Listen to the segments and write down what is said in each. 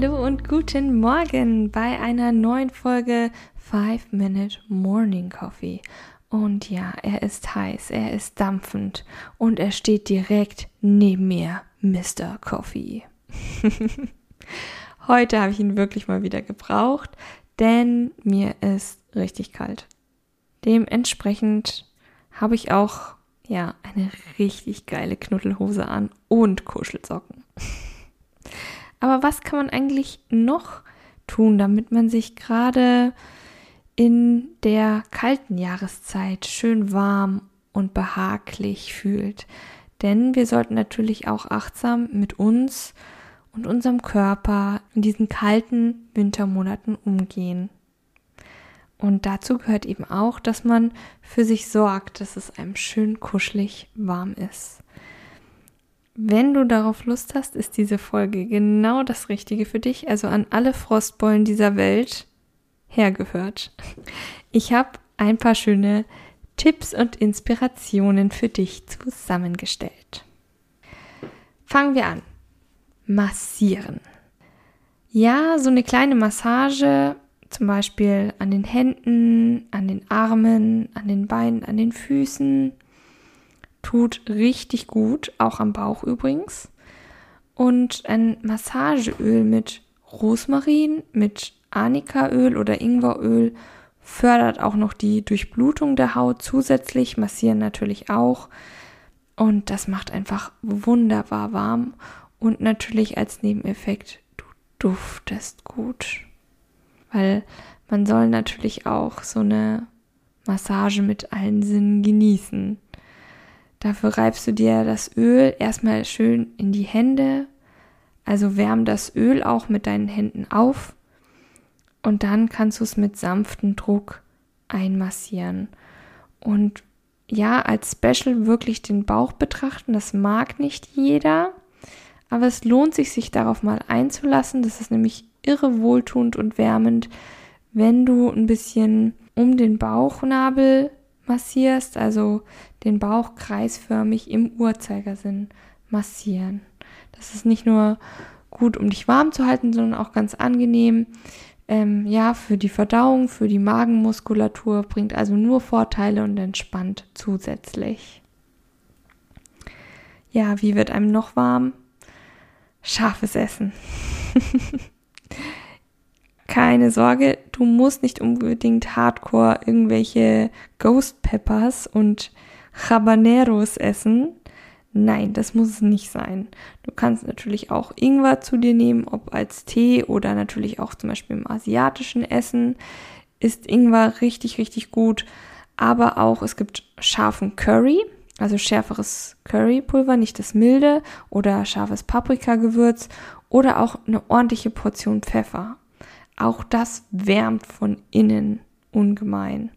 Hallo und guten Morgen bei einer neuen Folge 5 Minute Morning Coffee. Und ja, er ist heiß, er ist dampfend und er steht direkt neben mir, Mr. Coffee. Heute habe ich ihn wirklich mal wieder gebraucht, denn mir ist richtig kalt. Dementsprechend habe ich auch ja eine richtig geile Knuddelhose an und Kuschelsocken. Aber was kann man eigentlich noch tun, damit man sich gerade in der kalten Jahreszeit schön warm und behaglich fühlt? Denn wir sollten natürlich auch achtsam mit uns und unserem Körper in diesen kalten Wintermonaten umgehen. Und dazu gehört eben auch, dass man für sich sorgt, dass es einem schön kuschelig warm ist. Wenn du darauf Lust hast, ist diese Folge genau das Richtige für dich, also an alle Frostbeulen dieser Welt hergehört. Ich habe ein paar schöne Tipps und Inspirationen für dich zusammengestellt. Fangen wir an. Massieren. Ja, so eine kleine Massage, zum Beispiel an den Händen, an den Armen, an den Beinen, an den Füßen, tut richtig gut, auch am Bauch übrigens. Und ein Massageöl mit Rosmarin, mit Anikaöl oder Ingweröl fördert auch noch die Durchblutung der Haut zusätzlich, massieren natürlich auch. Und das macht einfach wunderbar warm. Und natürlich als Nebeneffekt, du duftest gut. Weil man soll natürlich auch so eine Massage mit allen Sinnen genießen. Dafür reibst du dir das Öl erstmal schön in die Hände. Also wärm das Öl auch mit deinen Händen auf und dann kannst du es mit sanftem Druck einmassieren. Und ja, als Special wirklich den Bauch betrachten, das mag nicht jeder, aber es lohnt sich, sich darauf mal einzulassen. Das ist nämlich irre wohltuend und wärmend, wenn du ein bisschen um den Bauchnabel massierst, also den Bauch kreisförmig im Uhrzeigersinn massieren. Das ist nicht nur gut, um dich warm zu halten, sondern auch ganz angenehm ähm, ja, für die Verdauung, für die Magenmuskulatur, bringt also nur Vorteile und entspannt zusätzlich. Ja, wie wird einem noch warm? Scharfes Essen. Keine Sorge, du musst nicht unbedingt hardcore irgendwelche Ghost Peppers und Habaneros essen. Nein, das muss es nicht sein. Du kannst natürlich auch Ingwer zu dir nehmen, ob als Tee oder natürlich auch zum Beispiel im asiatischen Essen ist Ingwer richtig, richtig gut. Aber auch es gibt scharfen Curry, also schärferes Currypulver, nicht das milde oder scharfes Paprikagewürz oder auch eine ordentliche Portion Pfeffer. Auch das wärmt von innen ungemein,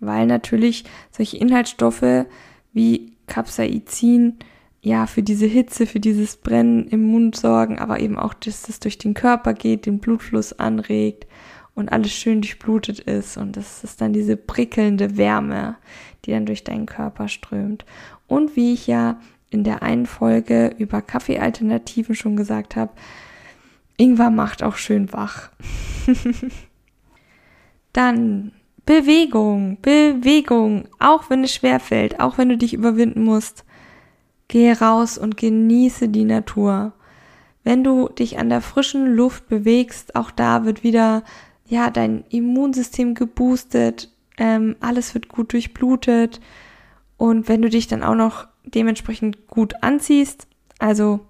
weil natürlich solche Inhaltsstoffe wie Capsaicin ja für diese Hitze, für dieses Brennen im Mund sorgen, aber eben auch, dass das durch den Körper geht, den Blutfluss anregt und alles schön durchblutet ist und das ist dann diese prickelnde Wärme, die dann durch deinen Körper strömt. Und wie ich ja in der einen Folge über Kaffeealternativen schon gesagt habe, Ingwer macht auch schön wach. dann Bewegung, Bewegung, auch wenn es schwer fällt, auch wenn du dich überwinden musst. Gehe raus und genieße die Natur. Wenn du dich an der frischen Luft bewegst, auch da wird wieder ja dein Immunsystem geboostet, ähm, alles wird gut durchblutet und wenn du dich dann auch noch dementsprechend gut anziehst, also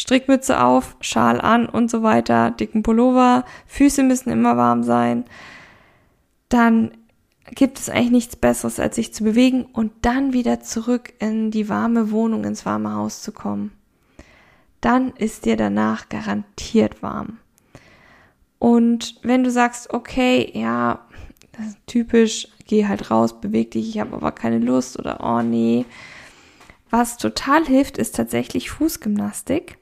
Strickmütze auf, Schal an und so weiter, dicken Pullover, Füße müssen immer warm sein, dann gibt es eigentlich nichts Besseres, als sich zu bewegen und dann wieder zurück in die warme Wohnung, ins warme Haus zu kommen. Dann ist dir danach garantiert warm. Und wenn du sagst, okay, ja, typisch, geh halt raus, beweg dich, ich habe aber keine Lust oder oh nee. Was total hilft, ist tatsächlich Fußgymnastik.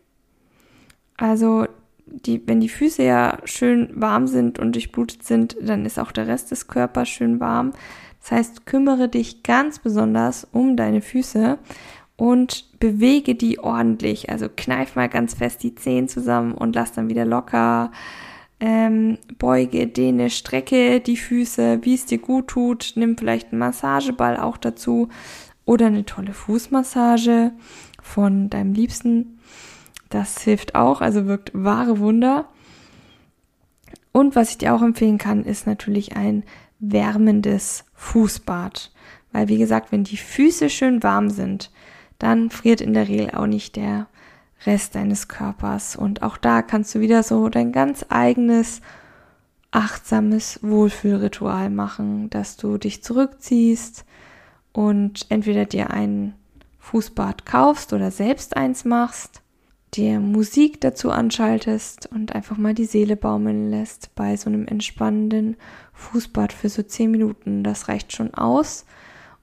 Also die, wenn die Füße ja schön warm sind und durchblutet sind, dann ist auch der Rest des Körpers schön warm. Das heißt, kümmere dich ganz besonders um deine Füße und bewege die ordentlich. Also kneif mal ganz fest die Zehen zusammen und lass dann wieder locker. Ähm, beuge, dehne, strecke die Füße, wie es dir gut tut. Nimm vielleicht einen Massageball auch dazu oder eine tolle Fußmassage von deinem Liebsten. Das hilft auch, also wirkt wahre Wunder. Und was ich dir auch empfehlen kann, ist natürlich ein wärmendes Fußbad. Weil, wie gesagt, wenn die Füße schön warm sind, dann friert in der Regel auch nicht der Rest deines Körpers. Und auch da kannst du wieder so dein ganz eigenes achtsames Wohlfühlritual machen, dass du dich zurückziehst und entweder dir ein Fußbad kaufst oder selbst eins machst, dir Musik dazu anschaltest und einfach mal die Seele baumeln lässt bei so einem entspannenden Fußbad für so zehn Minuten. Das reicht schon aus.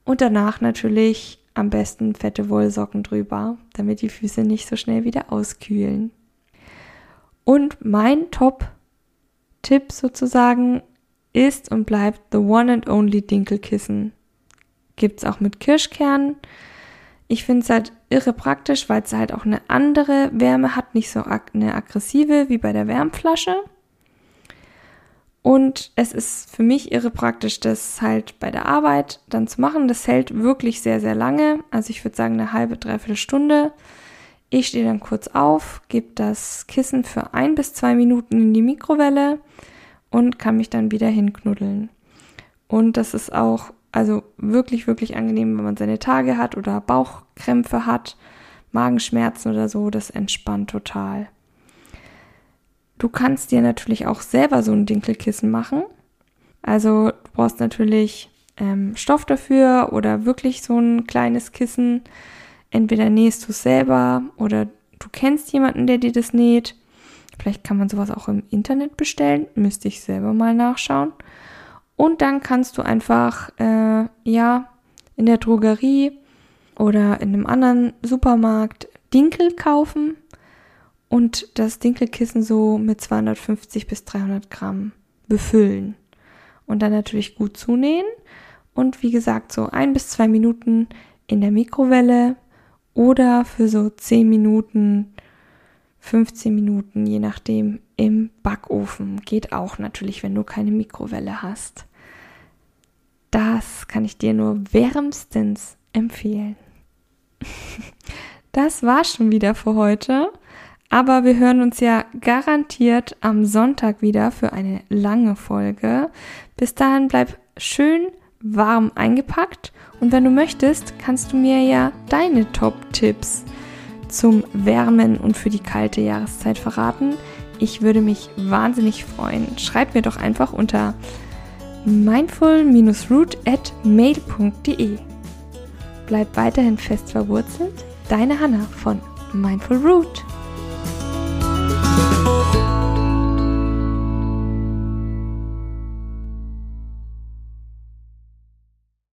Und danach natürlich am besten fette Wollsocken drüber, damit die Füße nicht so schnell wieder auskühlen. Und mein Top-Tipp sozusagen ist und bleibt the one and only Dinkelkissen. Gibt's auch mit Kirschkernen. Ich finde es halt irre praktisch, weil es halt auch eine andere Wärme hat, nicht so eine aggressive wie bei der Wärmflasche. Und es ist für mich irre praktisch, das halt bei der Arbeit dann zu machen. Das hält wirklich sehr, sehr lange. Also ich würde sagen eine halbe, dreiviertel Stunde. Ich stehe dann kurz auf, gebe das Kissen für ein bis zwei Minuten in die Mikrowelle und kann mich dann wieder hinknuddeln. Und das ist auch also wirklich, wirklich angenehm, wenn man seine Tage hat oder Bauchkrämpfe hat, Magenschmerzen oder so. Das entspannt total. Du kannst dir natürlich auch selber so ein Dinkelkissen machen. Also du brauchst natürlich ähm, Stoff dafür oder wirklich so ein kleines Kissen. Entweder nähst du es selber oder du kennst jemanden, der dir das näht. Vielleicht kann man sowas auch im Internet bestellen. Müsste ich selber mal nachschauen. Und dann kannst du einfach, äh, ja, in der Drogerie oder in einem anderen Supermarkt Dinkel kaufen und das Dinkelkissen so mit 250 bis 300 Gramm befüllen und dann natürlich gut zunähen. Und wie gesagt so ein bis zwei Minuten in der Mikrowelle oder für so 10 Minuten, 15 Minuten, je nachdem, im Backofen. Geht auch natürlich, wenn du keine Mikrowelle hast. Das kann ich dir nur wärmstens empfehlen. Das war schon wieder für heute. Aber wir hören uns ja garantiert am Sonntag wieder für eine lange Folge. Bis dahin bleib schön warm eingepackt und wenn du möchtest, kannst du mir ja deine Top-Tipps zum Wärmen und für die kalte Jahreszeit verraten. Ich würde mich wahnsinnig freuen. Schreib mir doch einfach unter mindful-root. Bleib weiterhin fest verwurzelt. Deine Hanna von Mindful Root.